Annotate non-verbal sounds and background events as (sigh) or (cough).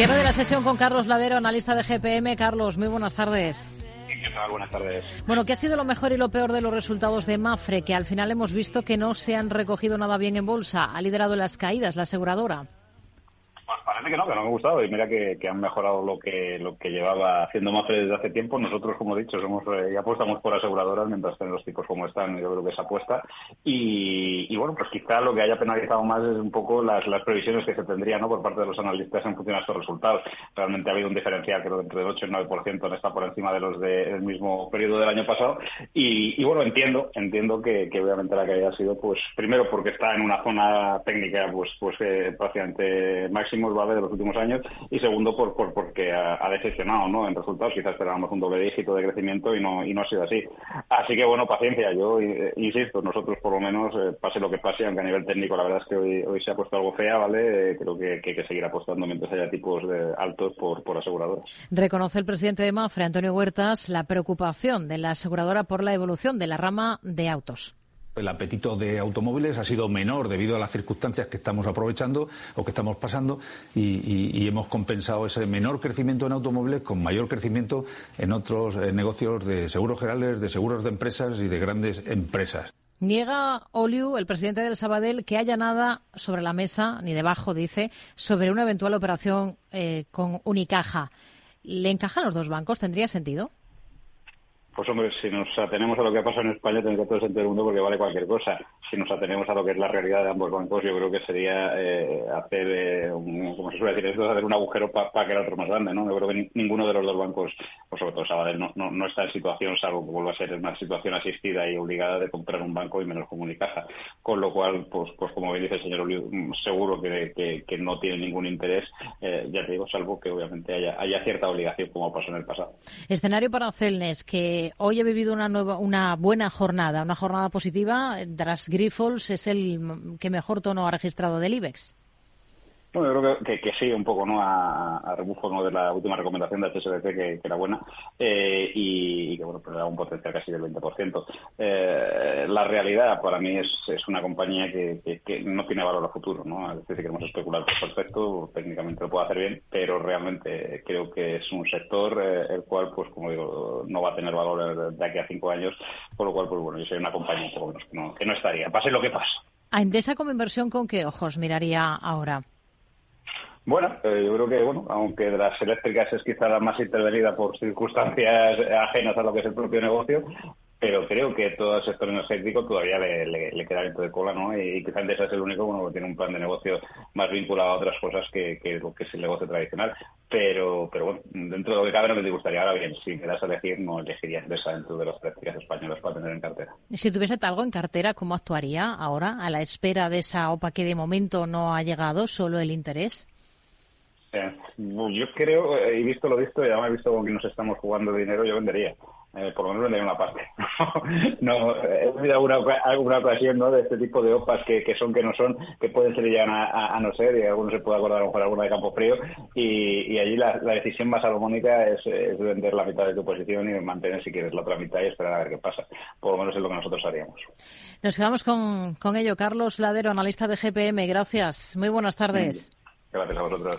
Cierre de la sesión con Carlos Ladero, analista de GPM. Carlos, muy buenas tardes. ¿Qué tal? Buenas tardes. Bueno, ¿qué ha sido lo mejor y lo peor de los resultados de Mafre? Que al final hemos visto que no se han recogido nada bien en bolsa. Ha liderado las caídas la aseguradora. Que no, que no me ha gustado y mira que, han mejorado lo que lo que llevaba haciendo Mafre desde hace tiempo. Nosotros, como he dicho, somos eh, apostamos por aseguradoras mientras estén los tipos como están. Yo creo que es apuesta. Y, bueno, pues quizá lo que haya penalizado más es un poco las, las previsiones que se tendrían ¿no? por parte de los analistas en función a estos resultados. Realmente ha habido un diferencial, creo, entre el 8 y el 9%, está por encima de los del mismo periodo del año pasado. Y, bueno, entiendo, entiendo que, obviamente la caída ha sido, pues, primero porque está en una zona técnica, pues, pues eh, prácticamente máxima de los últimos años y segundo por, por porque ha, decepcionado ¿no? en resultados quizás esperábamos un doble dígito de crecimiento y no y no ha sido así. Así que bueno paciencia. Yo eh, insisto nosotros por lo menos eh, pase lo que pase aunque a nivel técnico la verdad es que hoy, hoy se ha puesto algo fea vale eh, creo que, que, hay que seguir apostando mientras haya tipos de altos por, por aseguradoras. Reconoce el presidente de Mafre Antonio Huertas la preocupación de la aseguradora por la evolución de la rama de autos el apetito de automóviles ha sido menor debido a las circunstancias que estamos aprovechando o que estamos pasando y, hemos compensado ese menor crecimiento en automóviles con mayor crecimiento en otros eh, negocios de seguros generales, de seguros de empresas y de grandes empresas. Niega Oliu, el presidente del Sabadell, que haya nada sobre la mesa, ni debajo, dice, sobre una eventual operación eh, con Unicaja. ¿Le encajan los dos bancos? ¿Tendría sentido? Pues hombre, si nos atenemos a lo que pasa en España, tendría todo el sentido del mundo porque vale cualquier cosa. Si nos atenemos a lo que es la realidad de ambos bancos, yo creo que sería eh, hacer, eh, un, como se suele decir esto, hacer un agujero para que el otro más grande, ¿no? Yo creo que ninguno de los dos bancos, pues sobre todo Sabadell, no, no, está en situación, salvo que vuelva a ser una situación asistida y obligada de comprar un banco y menos comunicaja. Con lo cual, pues, pues como bien dice el señor Oliu, seguro que, no tiene ningún interés, eh, ya te digo, salvo que obviamente haya, haya cierta obligación como pasó en el pasado. Escenario para Celnes, que hoy he vivido una, nueva, una buena jornada, una jornada positiva. Tras Grifols es el que mejor tono ha registrado del IBEX. Bueno, yo creo que, que, sí, un poco, ¿no? A, a rebufo ¿no? de la última recomendación de HSBC, que, era buena, eh, y, que, bueno, pues era un potencial casi del 20%. Eh, la realidad, para mí, es, es una compañía que, no tiene valor a futuro, ¿no? Es decir, si queremos especular por perfecto, técnicamente lo puede hacer bien, pero realmente creo que es un sector eh, el cual, pues, como digo, no va a tener valor de aquí a cinco años, por lo cual, pues, bueno, yo soy una compañía un poco menos no, que no estaría, pase lo que pase. ¿A Endesa como inversión con qué ojos miraría ahora? Bueno, eh, yo creo que, bueno, aunque de las eléctricas es quizá la más intervenida por circunstancias ajenas a lo que es el propio negocio, pero creo que todo el sector energético todavía le, queda dentro de cola, ¿no? Y quizás ese es el único bueno, que tiene un plan de negocio más vinculado a otras cosas que, lo que es el negocio tradicional. Pero, pero bueno, dentro de lo que cabe no me gustaría. Ahora bien, si me das a elegir, no elegiría Endesa dentro de las prácticas españolas para tener en cartera. Si tuviese algo en cartera, ¿cómo actuaría ahora a la espera de esa OPA que de momento no ha llegado, solo el interés? Eh, yo creo, eh, he visto lo visto, y además he visto con que nos estamos jugando dinero, yo vendería. Eh, por lo menos vendería una parte. (laughs) no, he tenido alguna, alguna ocasión ¿no? de este tipo de OPAs que, que son, que no son, que pueden ser ya a, no ser, y algunos se puede acordar a lo mejor alguna de Campo Frío, y, y allí la, decisión más salomónica es, vender la mitad de tu posición y mantener, si quieres, la otra mitad y esperar a ver qué pasa. Por lo menos es lo que nosotros haríamos. Nos quedamos con, con ello. Carlos Ladero, analista de GPM. Gracias. Muy buenas tardes. Gracias a vosotros.